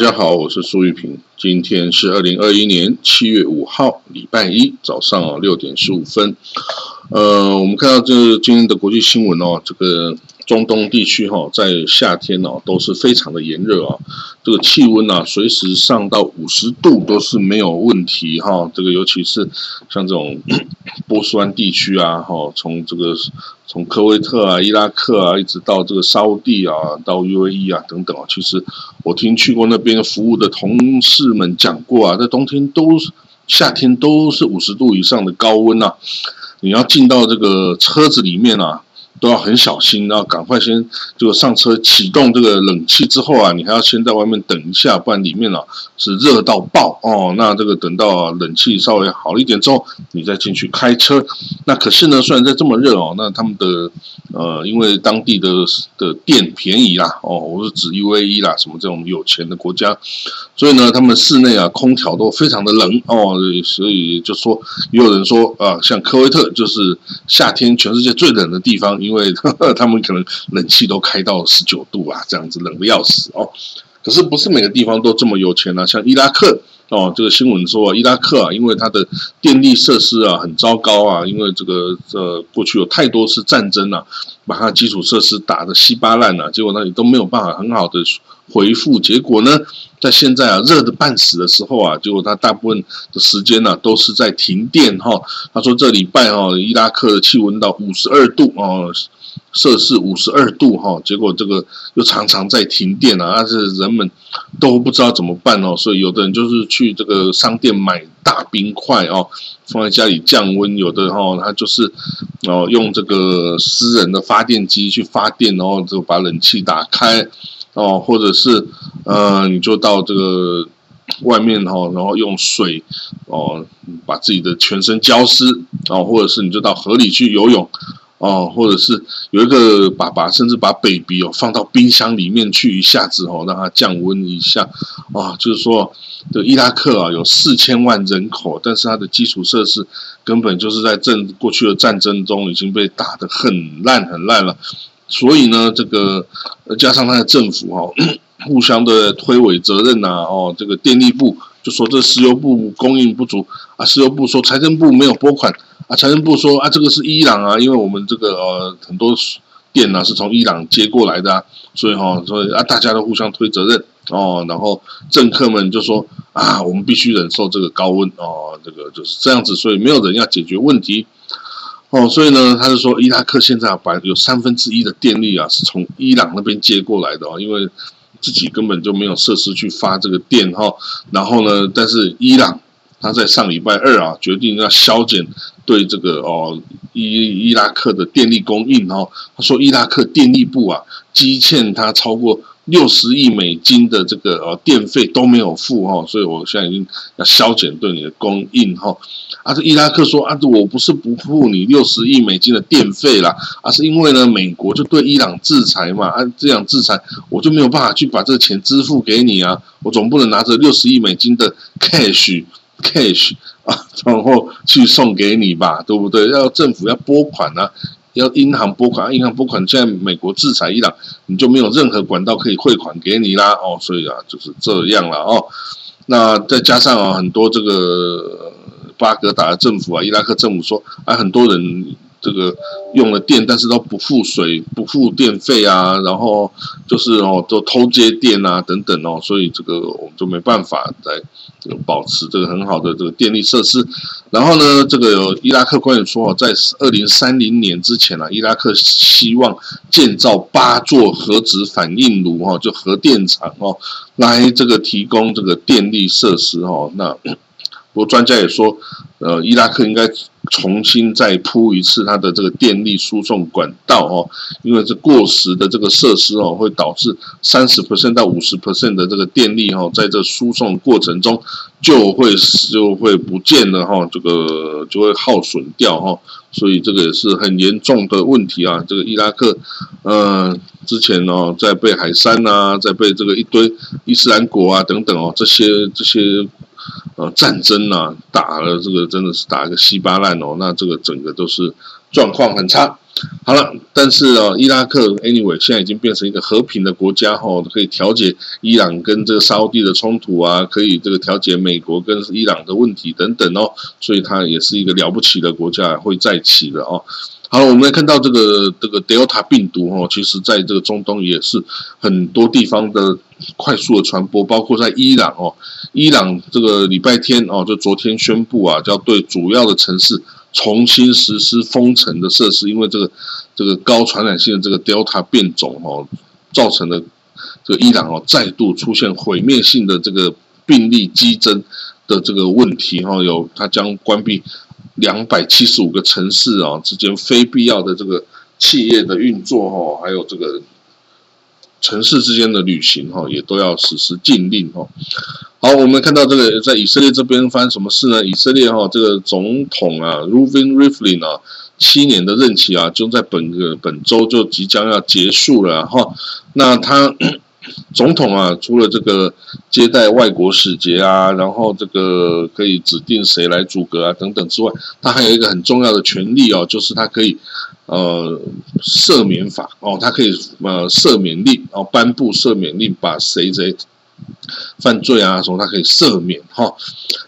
大家好，我是苏玉平。今天是二零二一年七月五号，礼拜一早上啊六点十五分。呃，我们看到这今天的国际新闻哦，这个中东地区哈，在夏天哦都是非常的炎热啊，这个气温啊随时上到五十度都是没有问题哈。这个尤其是像这种 波斯湾地区啊，哈，从这个从科威特啊、伊拉克啊，一直到这个沙地啊、到 UAE 啊等等啊，其实我听去过那边服务的同事们讲过啊，在冬天都夏天都是五十度以上的高温啊。你要进到这个车子里面啊，都要很小心，然后赶快先就上车启动这个冷气之后啊，你还要先在外面等一下，不然里面啊是热到爆哦。那这个等到冷气稍微好一点之后，你再进去开车。那可是呢，虽然在这么热哦，那他们的呃，因为当地的的电便宜啦哦，我是指 UAE 啦，什么这种有钱的国家。所以呢，他们室内啊，空调都非常的冷哦，所以就说也有人说啊，像科威特就是夏天全世界最冷的地方，因为他们可能冷气都开到十九度啊，这样子冷的要死哦。可是不是每个地方都这么有钱啊，像伊拉克。哦，这个新闻说伊拉克啊，因为它的电力设施啊很糟糕啊，因为这个呃过去有太多次战争啊，把它基础设施打得稀巴烂啊，结果那里都没有办法很好的回复。结果呢，在现在啊热的半死的时候啊，结果他大部分的时间呢都是在停电哈。他说这礼拜哈伊拉克的气温到五十二度哦。摄氏五十二度哈，结果这个又常常在停电啊，但是人们都不知道怎么办哦，所以有的人就是去这个商店买大冰块哦，放在家里降温；有的哈，他就是哦用这个私人的发电机去发电，然后就把冷气打开哦，或者是呃，你就到这个外面哈，然后用水哦把自己的全身浇湿哦，或者是你就到河里去游泳。哦，或者是有一个爸爸，甚至把 baby 哦放到冰箱里面去，一下子哦让它降温一下，啊，就是说，这伊拉克啊有四千万人口，但是它的基础设施根本就是在战过去的战争中已经被打得很烂很烂了，所以呢，这个加上他的政府哈 互相的推诿责任呐，哦，这个电力部就说这石油部供应不足啊，石油部说财政部没有拨款。啊，财政部说啊，这个是伊朗啊，因为我们这个呃很多电呢是从伊朗接过来的啊，所以哈，所以啊大家都互相推责任哦，然后政客们就说啊，我们必须忍受这个高温哦，这个就是这样子，所以没有人要解决问题哦，所以呢，他就说伊拉克现在把有三分之一的电力啊是从伊朗那边接过来的哦，因为自己根本就没有设施去发这个电哈，然后呢，但是伊朗。他在上礼拜二啊，决定要削减对这个哦伊伊拉克的电力供应哦。他说伊拉克电力部啊，积欠他超过六十亿美金的这个呃电费都没有付哈，所以我现在已经要削减对你的供应哈。啊，这伊拉克说啊，我不是不付你六十亿美金的电费啦，而是因为呢，美国就对伊朗制裁嘛，啊，这样制裁我就没有办法去把这个钱支付给你啊，我总不能拿着六十亿美金的 cash。cash 啊，然后去送给你吧，对不对？要政府要拨款啊，要银行拨款，银行拨款。现在美国制裁伊朗，你就没有任何管道可以汇款给你啦。哦，所以啊，就是这样了哦。那再加上啊，很多这个巴格达政府啊，伊拉克政府说啊，很多人。这个用了电，但是都不付水、不付电费啊，然后就是哦，都偷接电啊等等哦，所以这个我们就没办法来保持这个很好的这个电力设施。然后呢，这个伊拉克官员说，在二零三零年之前啊，伊拉克希望建造八座核子反应炉哈，就核电厂哦，来这个提供这个电力设施哦。那不过专家也说，呃，伊拉克应该。重新再铺一次它的这个电力输送管道哦，因为这过时的这个设施哦，会导致三十 percent 到五十 percent 的这个电力哈，在这输送过程中就会就会不见了哈，这个就会耗损掉哈，所以这个也是很严重的问题啊。这个伊拉克，呃，之前哦，在被海山呐，在被这个一堆伊斯兰国啊等等哦，这些这些。呃，战争啊，打了这个真的是打个稀巴烂哦，那这个整个都是状况很差。好了，但是啊，伊拉克 anyway 现在已经变成一个和平的国家哈，可以调解伊朗跟这个沙地的冲突啊，可以这个调解美国跟伊朗的问题等等哦，所以它也是一个了不起的国家，会再起的哦。好，我们来看到这个这个 Delta 病毒哦，其实在这个中东也是很多地方的快速的传播，包括在伊朗哦，伊朗这个礼拜天哦，就昨天宣布啊，要对主要的城市重新实施封城的设施，因为这个这个高传染性的这个 Delta 变种哦，造成了这个伊朗哦再度出现毁灭性的这个病例激增的这个问题哈，有它将关闭。两百七十五个城市啊之间非必要的这个企业的运作哈，还有这个城市之间的旅行哈，也都要实施禁令哈。好，我们看到这个在以色列这边发生什么事呢？以色列哈这个总统啊，Reuven Rivlin 啊，七年的任期啊，就在本个本周就即将要结束了哈。那他。总统啊，除了这个接待外国使节啊，然后这个可以指定谁来阻隔啊等等之外，他还有一个很重要的权利哦，就是他可以呃赦免法哦，他可以呃赦免令哦，颁布赦免令，把谁谁犯罪啊什么，他可以赦免哈。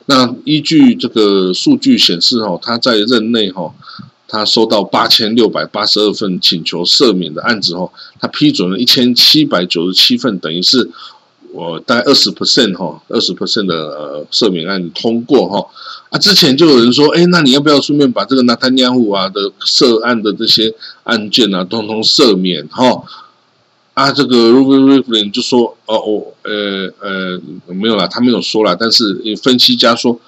那依据这个数据显示哦，他在任内哈。他收到八千六百八十二份请求赦免的案子后，他批准了一千七百九十七份，等于是我大概二十 percent 哈，二十 percent 的呃赦免案通过哈。啊，之前就有人说，哎，那你要不要顺便把这个纳坦尼亚胡啊的涉案的这些案件啊，通通赦免哈？啊，这个 Ruben Rivlin 就说，哦，哦呃呃没有啦，他没有说啦，但是分析家说。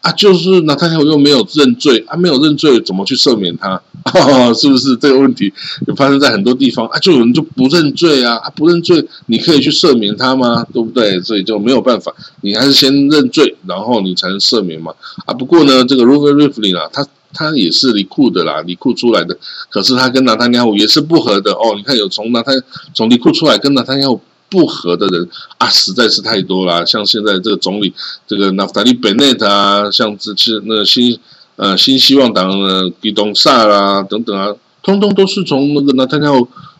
啊，就是那他又没有认罪啊，没有认罪怎么去赦免他？是不是这个问题就发生在很多地方啊？就有人就不认罪啊，啊不认罪，你可以去赦免他吗？对不对？所以就没有办法，你还是先认罪，然后你才能赦免嘛。啊，不过呢，这个 Ruben Rivlin 啊，他他也是李库的啦，李库出来的，可是他跟拿丹尼亚也是不合的哦。你看有从拿他从李库出来跟拿丹尼亚不和的人啊，实在是太多了。像现在这个总理，这个纳夫达利·贝内特啊，像这些那新呃新希望党的比东萨啦等等啊，通通都是从那个纳坦亚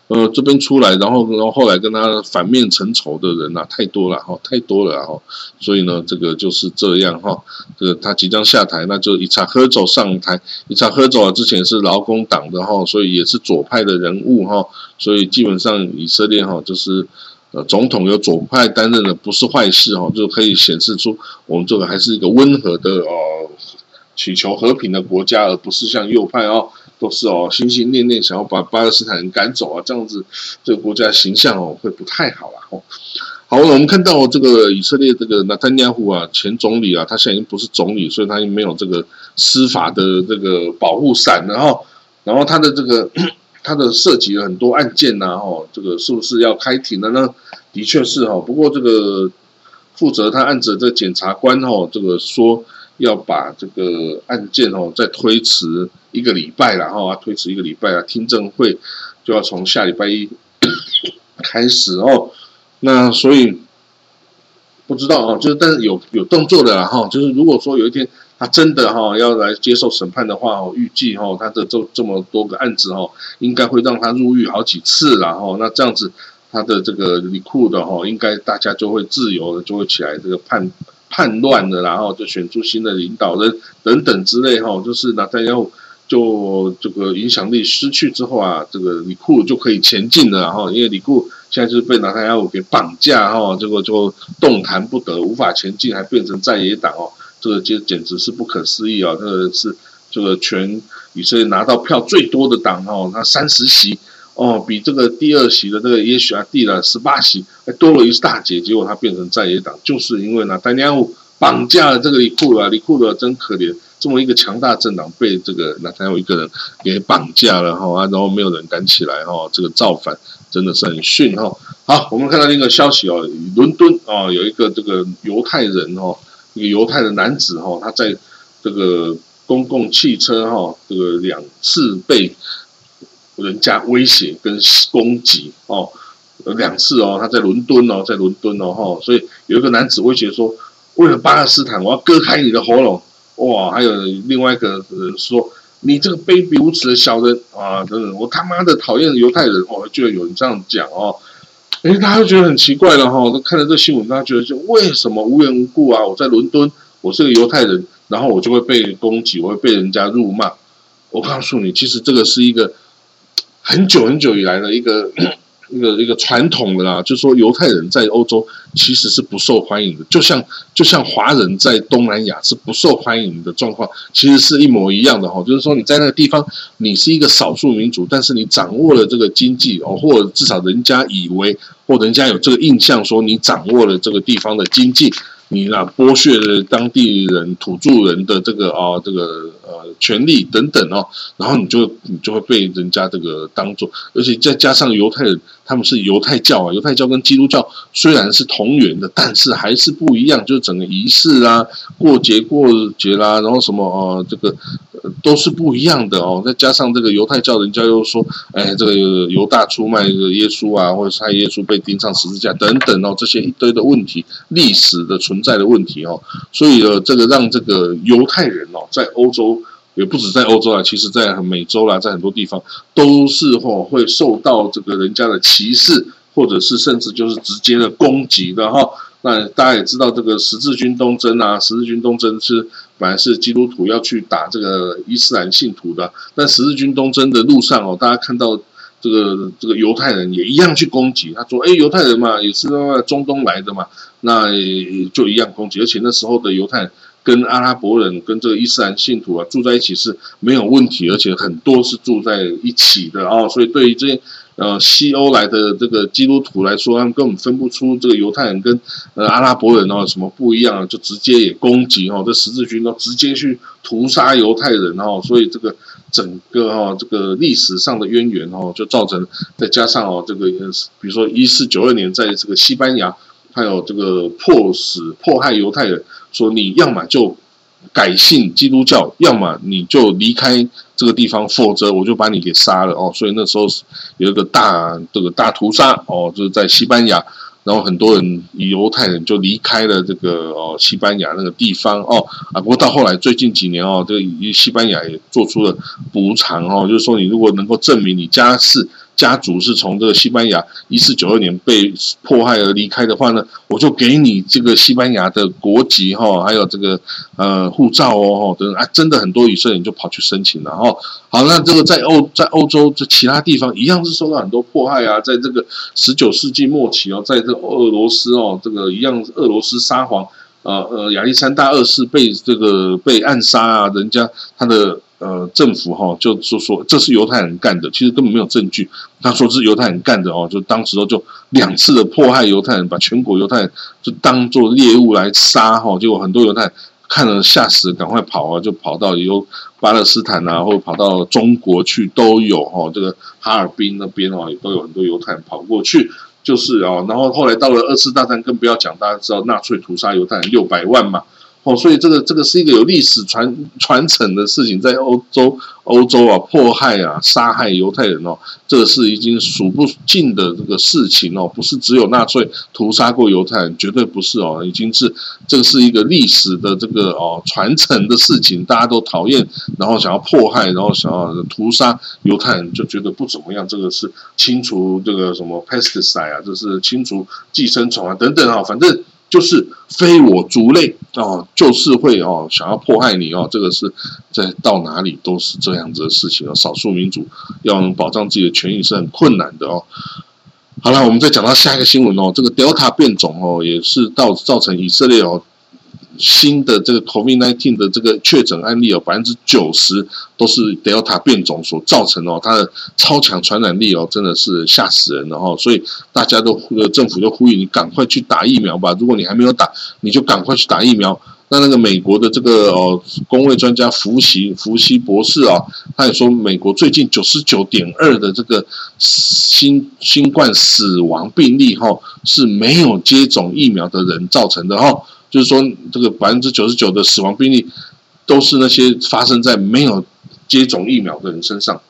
呃这边出来，然后然后后来跟他反面成仇的人呐，太多了哈，太多了哈。所以呢，这个就是这样哈。这个他即将下台，那就伊查赫走上台。伊查赫走啊，之前是劳工党的哈，所以也是左派的人物哈。所以基本上以色列哈就是。呃，总统由左派担任的不是坏事哈，就可以显示出我们这个还是一个温和的哦，祈求和平的国家，而不是像右派哦，都是哦心心念念想要把巴勒斯坦人赶走啊，这样子这个国家形象哦会不太好了哦。好，我们看到这个以色列这个纳坦尼亚胡啊，前总理啊，他现在已经不是总理，所以他没有这个司法的这个保护伞了哈，然后他的这个。他的涉及了很多案件呐，哦，这个是不是要开庭了呢？的确是哈，不过这个负责他案子的检察官哦，这个说要把这个案件哦再推迟一个礼拜了哈，推迟一个礼拜啊，听证会就要从下礼拜一 开始哦，那所以不知道啊，就是但是有有动作的啦哈，就是如果说有一天。他真的哈要来接受审判的话哦，预计哈他的这这么多个案子哈，应该会让他入狱好几次然后那这样子他的这个李库的哈，应该大家就会自由的就会起来这个叛叛乱的，然后就选出新的领导人等等之类哈，就是那他要就这个影响力失去之后啊，这个李库就可以前进了哈，因为李库现在就是被拿他要给绑架哈，结果就动弹不得，无法前进，还变成在野党哦。这个简简直是不可思议啊！这个是这个全以色列拿到票最多的党哦，他三十席哦，比这个第二席的这个耶许阿蒂的十八席还多了一大截。结果他变成在野党，就是因为呢，丹尼尔绑架了这个里库尔，里库尔真可怜，这么一个强大政党被这个那他有一个人给绑架了哈，然后没有人敢起来哈，这个造反真的是很逊哈。好，我们看到另一个消息哦，伦敦哦有一个这个犹太人哦。一个犹太的男子哈，他在这个公共汽车哈，这个两次被人家威胁跟攻击哦，两次哦，他在伦敦哦，在伦敦哦哈，所以有一个男子威胁说，为了巴勒斯坦，我要割开你的喉咙哇！还有另外一个人说，你这个卑鄙无耻的小人啊！等等，我他妈的讨厌犹太人哦！居然有人这样讲哦，哎，大家都觉得很奇怪了哈。都看了这新闻，大家觉得就为什么无缘无故啊？我在伦敦，我是个犹太人，然后我就会被攻击，我会被人家辱骂。我告诉你，其实这个是一个很久很久以来的一个。一个一个传统的啦，就是说犹太人在欧洲其实是不受欢迎的，就像就像华人在东南亚是不受欢迎的状况，其实是一模一样的哈。就是说你在那个地方，你是一个少数民族，但是你掌握了这个经济哦，或者至少人家以为或人家有这个印象，说你掌握了这个地方的经济。你那剥削了当地人土著人的这个啊，这个呃权利等等哦，然后你就你就会被人家这个当做，而且再加上犹太人，他们是犹太教啊，犹太教跟基督教虽然是同源的，但是还是不一样，就是整个仪式啊，过节过节啦，然后什么呃这个都是不一样的哦。再加上这个犹太教，人家又说，哎，这个犹大出卖这个耶稣啊，或者是害耶稣被钉上十字架等等哦，这些一堆的问题，历史的存。在的问题哦，所以呢，这个让这个犹太人哦，在欧洲也不止在欧洲啊，其实在美洲啦，在很多地方都是哦会受到这个人家的歧视，或者是甚至就是直接的攻击的哈。那大家也知道，这个十字军东征啊，十字军东征是本来是基督徒要去打这个伊斯兰信徒的，但十字军东征的路上哦，大家看到。这个这个犹太人也一样去攻击，他说：“哎，犹太人嘛，也是中东来的嘛，那就一样攻击。而且那时候的犹太人跟阿拉伯人跟这个伊斯兰信徒啊住在一起是没有问题，而且很多是住在一起的哦。所以对于这些呃西欧来的这个基督徒来说，他们根本分不出这个犹太人跟呃阿拉伯人哦什么不一样，就直接也攻击哦，这十字军都直接去屠杀犹太人哦。所以这个。”整个哈这个历史上的渊源哦，就造成再加上哦这个，比如说一四九二年在这个西班牙，还有这个迫使迫害犹太人，说你要么就改信基督教，要么你就离开这个地方，否则我就把你给杀了哦。所以那时候有一个大这个大屠杀哦，就是在西班牙。然后很多人犹太人就离开了这个哦西班牙那个地方哦啊不过到后来最近几年哦这个西班牙也做出了补偿哦就是说你如果能够证明你家世。家族是从这个西班牙一四九二年被迫害而离开的话呢，我就给你这个西班牙的国籍哈，还有这个呃护照哦等等啊，真的很多以色列人就跑去申请了哈。好，那这个在欧在欧洲这其他地方一样是受到很多迫害啊，在这个十九世纪末期哦，在这俄罗斯哦，这个一样俄罗斯沙皇呃呃亚历山大二世被这个被暗杀啊，人家他的。呃，政府哈就就说这是犹太人干的，其实根本没有证据。他说是犹太人干的哦，就当时就两次的迫害犹太人，把全国犹太人就当做猎物来杀哈。结果很多犹太人看了吓死，赶快跑啊，就跑到有巴勒斯坦啊，或者跑到中国去都有哈。这个哈尔滨那边哦，也都有很多犹太人跑过去，就是啊。然后后来到了二次大战，更不要讲，大家知道纳粹屠杀犹太人六百万嘛。哦，所以这个这个是一个有历史传传承的事情，在欧洲欧洲啊，迫害啊，杀害犹太人哦，这个是已经数不尽的这个事情哦，不是只有纳粹屠杀过犹太人，绝对不是哦，已经是这个是一个历史的这个哦传承的事情，大家都讨厌，然后想要迫害，然后想要屠杀犹太人，就觉得不怎么样，这个是清除这个什么 pesticide 啊，这是清除寄生虫啊等等啊，反正。就是非我族类哦，就是会哦想要迫害你哦，这个是在到哪里都是这样子的事情哦。少数民族要能保障自己的权益是很困难的哦。好了，我们再讲到下一个新闻哦，这个 Delta 变种哦，也是到造成以色列哦。新的这个 COVID-19 的这个确诊案例有百分之九十都是 Delta 变种所造成哦，它的超强传染力哦，真的是吓死人了哈！所以大家都政府都呼吁你赶快去打疫苗吧。如果你还没有打，你就赶快去打疫苗。那那个美国的这个哦，公卫专家福奇福奇博士啊，他也说，美国最近九十九点二的这个新新冠死亡病例哈，是没有接种疫苗的人造成的哈。就是说，这个百分之九十九的死亡病例都是那些发生在没有接种疫苗的人身上。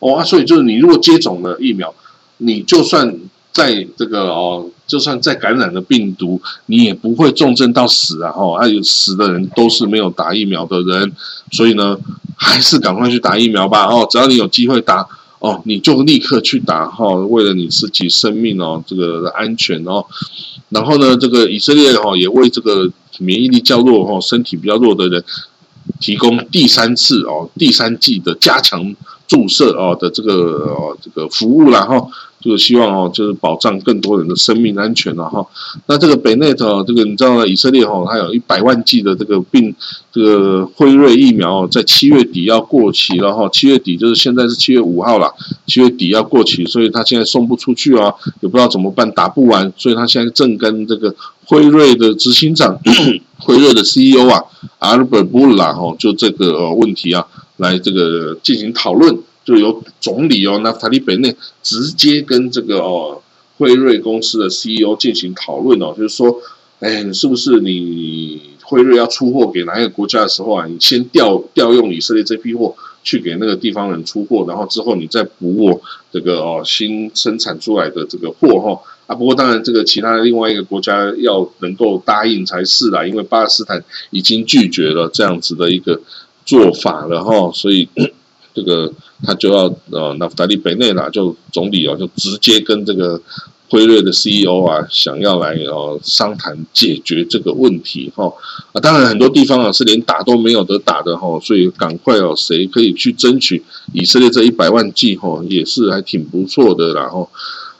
哦啊，所以就是你如果接种了疫苗，你就算在这个哦，就算再感染了病毒，你也不会重症到死啊！哈，还有死的人都是没有打疫苗的人，所以呢，还是赶快去打疫苗吧！哦，只要你有机会打哦，你就立刻去打哈，为了你自己生命哦，这个安全哦。然后呢，这个以色列哈也为这个免疫力较弱哈、身体比较弱的人提供第三次哦、第三剂的加强注射哦的这个哦这个服务了哈。就是希望哦，就是保障更多人的生命安全了哈。那这个北内特这个你知道以色列哈，它有一百万剂的这个病，这个辉瑞疫苗在七月底要过期了哈。七月底就是现在是七月五号了，七月底要过期，所以他现在送不出去啊，也不知道怎么办，打不完，所以他现在正跟这个辉瑞的执行长、辉瑞的 CEO 啊，阿尔伯布拉哈，就这个问题啊，来这个进行讨论。就由总理哦，那塔利本内直接跟这个哦辉瑞公司的 CEO 进行讨论哦，就是说，哎，是不是你辉瑞要出货给哪一个国家的时候啊，你先调调用以色列这批货去给那个地方人出货，然后之后你再补我这个哦新生产出来的这个货哈啊。不过当然，这个其他另外一个国家要能够答应才是啦，因为巴勒斯坦已经拒绝了这样子的一个做法了哈，所以。这个他就要呃，那达利贝内拉就总理哦，就直接跟这个辉瑞的 CEO 啊，想要来哦商谈解决这个问题哈啊，当然很多地方啊是连打都没有得打的哈，所以赶快哦，谁可以去争取以色列这一百万剂哈，也是还挺不错的然后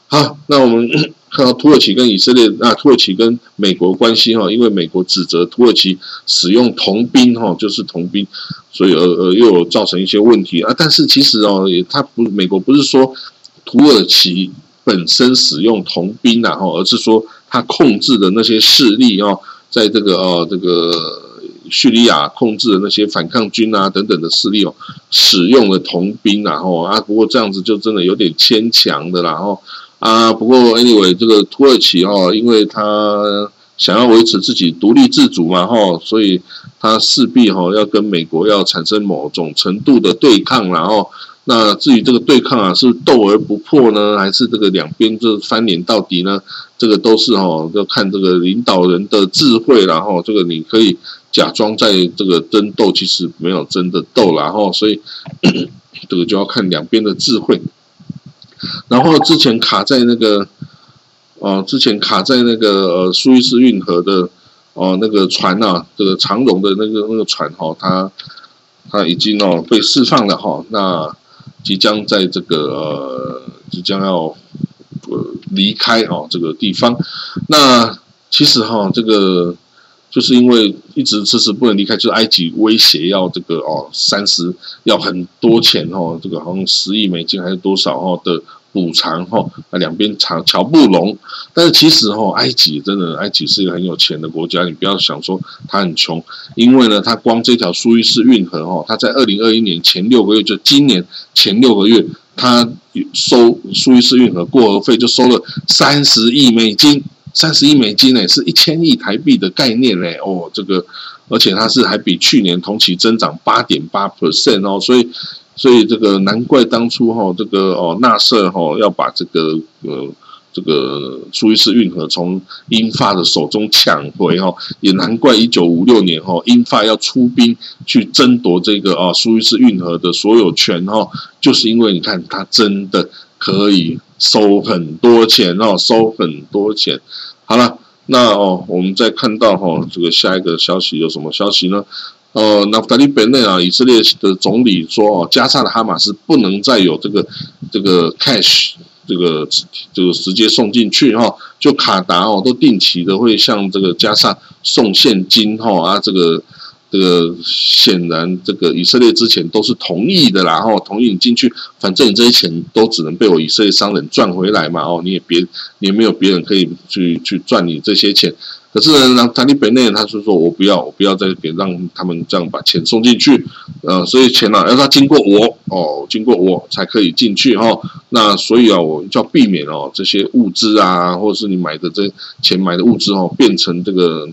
好，那我们。看到土耳其跟以色列啊，土耳其跟美国关系哈，因为美国指责土耳其使用童兵哈，就是童兵，所以而而又有造成一些问题啊。但是其实哦，也他不，美国不是说土耳其本身使用童兵啊，哈，而是说他控制的那些势力哦，在这个哦这个叙利亚控制的那些反抗军啊等等的势力哦，使用了童兵然后啊，不过这样子就真的有点牵强的然后。啊，不过 anyway，这个土耳其哈，因为他想要维持自己独立自主嘛哈，所以他势必哈要跟美国要产生某种程度的对抗，然后那至于这个对抗啊，是斗而不破呢，还是这个两边就翻脸到底呢？这个都是哈要看这个领导人的智慧，然后这个你可以假装在这个争斗，其实没有真的斗，然后所以 这个就要看两边的智慧。然后之前卡在那个，哦，之前卡在那个呃苏伊士运河的哦那个船呐，这个长荣的那个那个船哈，它它已经哦被释放了哈，那即将在这个呃即将要呃离开哦这个地方，那其实哈这个就是因为一直迟迟不能离开，就是埃及威胁要这个哦三十要很多钱哦，这个好像十亿美金还是多少哦的。补偿哈，那两边瞧瞧不拢，但是其实哈，埃及真的，埃及是一个很有钱的国家，你不要想说它很穷，因为呢，它光这条苏伊士运河哈，它在二零二一年前六个月，就今年前六个月，它收苏伊士运河过河费就收了三十亿美金，三十亿美金呢，是一千亿台币的概念呢，哦，这个，而且它是还比去年同期增长八点八 percent 哦，所以。所以这个难怪当初哈，这个哦纳瑟哈要把这个呃这个苏伊士运河从英法的手中抢回哈，也难怪一九五六年哈英法要出兵去争夺这个啊苏伊士运河的所有权哈，就是因为你看它真的可以收很多钱哦，收很多钱。好了，那哦我们再看到哈这个下一个消息有什么消息呢？呃，那达利本内啊，以色列的总理说哦，加沙的哈马斯不能再有这个这个 cash，这个这个直接送进去哈，就卡达哦，都定期的会向这个加沙送现金哈啊，这个这个显然这个以色列之前都是同意的啦，哈，同意你进去，反正你这些钱都只能被我以色列商人赚回来嘛，哦，你也别你也没有别人可以去去赚你这些钱。可是呢，让塔利本内他是说，我不要，我不要再给让他们这样把钱送进去，呃，所以钱呢要他经过我哦，经过我才可以进去哈。那所以啊，我就要避免哦这些物资啊，或者是你买的这钱买的物资哦，变成这个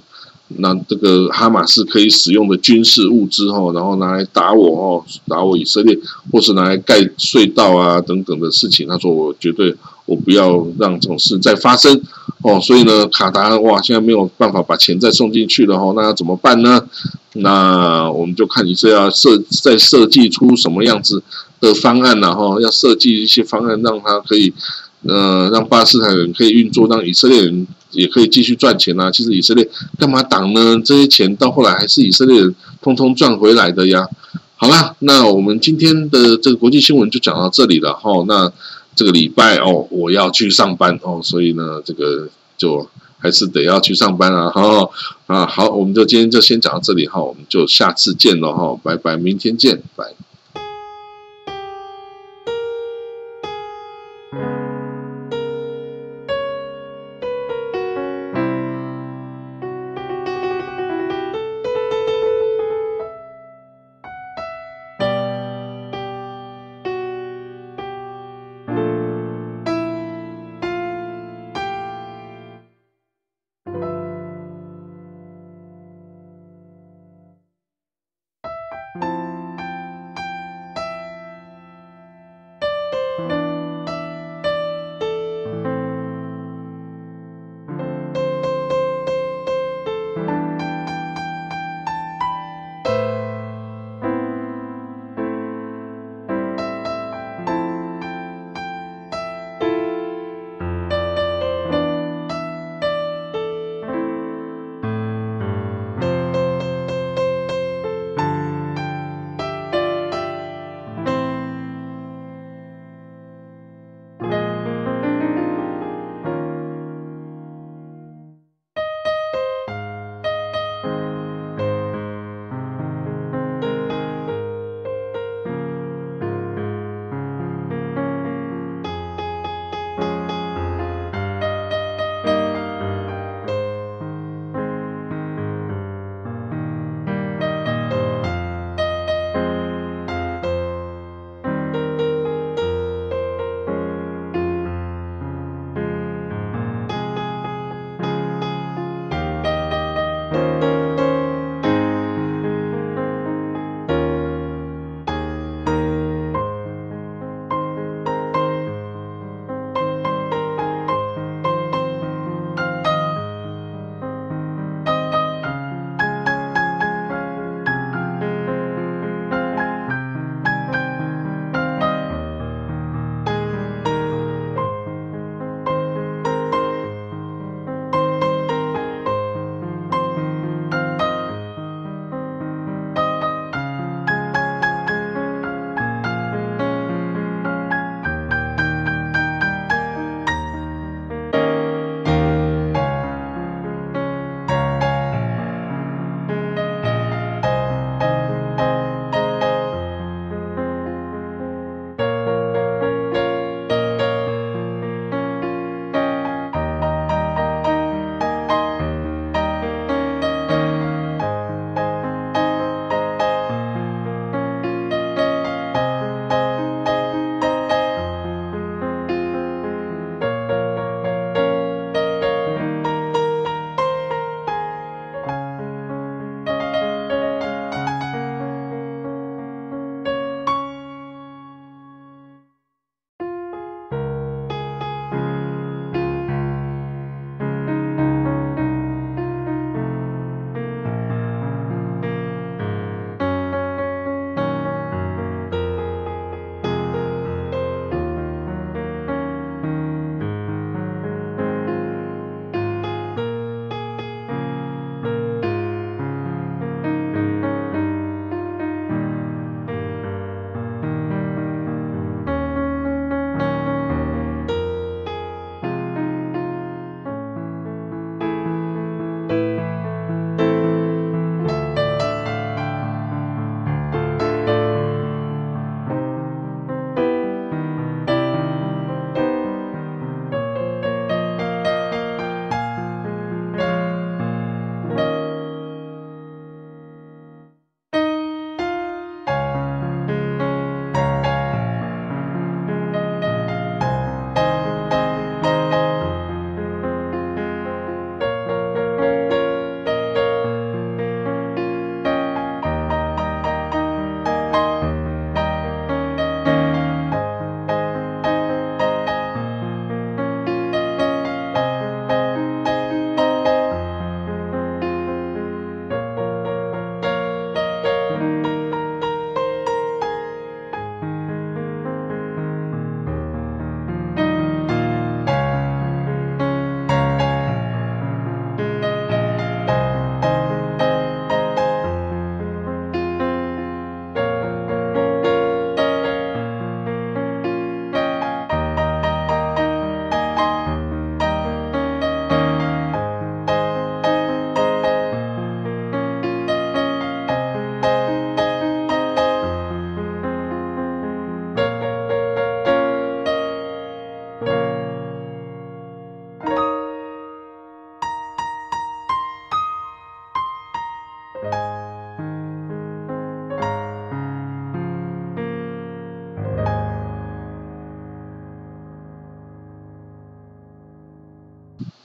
那这个哈马斯可以使用的军事物资哦，然后拿来打我哦，打我以色列，或是拿来盖隧道啊等等的事情。他说我绝对我不要让这种事再发生哦。所以呢，卡达哇，现在没有办法把钱再送进去了哦，那要怎么办呢？那我们就看你是要设再设计出什么样子的方案呢？哈，要设计一些方案，让他可以呃让巴勒斯坦人可以运作，让以色列人。也可以继续赚钱啊！其实以色列干嘛挡呢？这些钱到后来还是以色列人通通赚回来的呀。好啦，那我们今天的这个国际新闻就讲到这里了哈。那这个礼拜哦，我要去上班哦，所以呢，这个就还是得要去上班啊。哈啊，好，我们就今天就先讲到这里哈，我们就下次见了哈，拜拜，明天见，拜。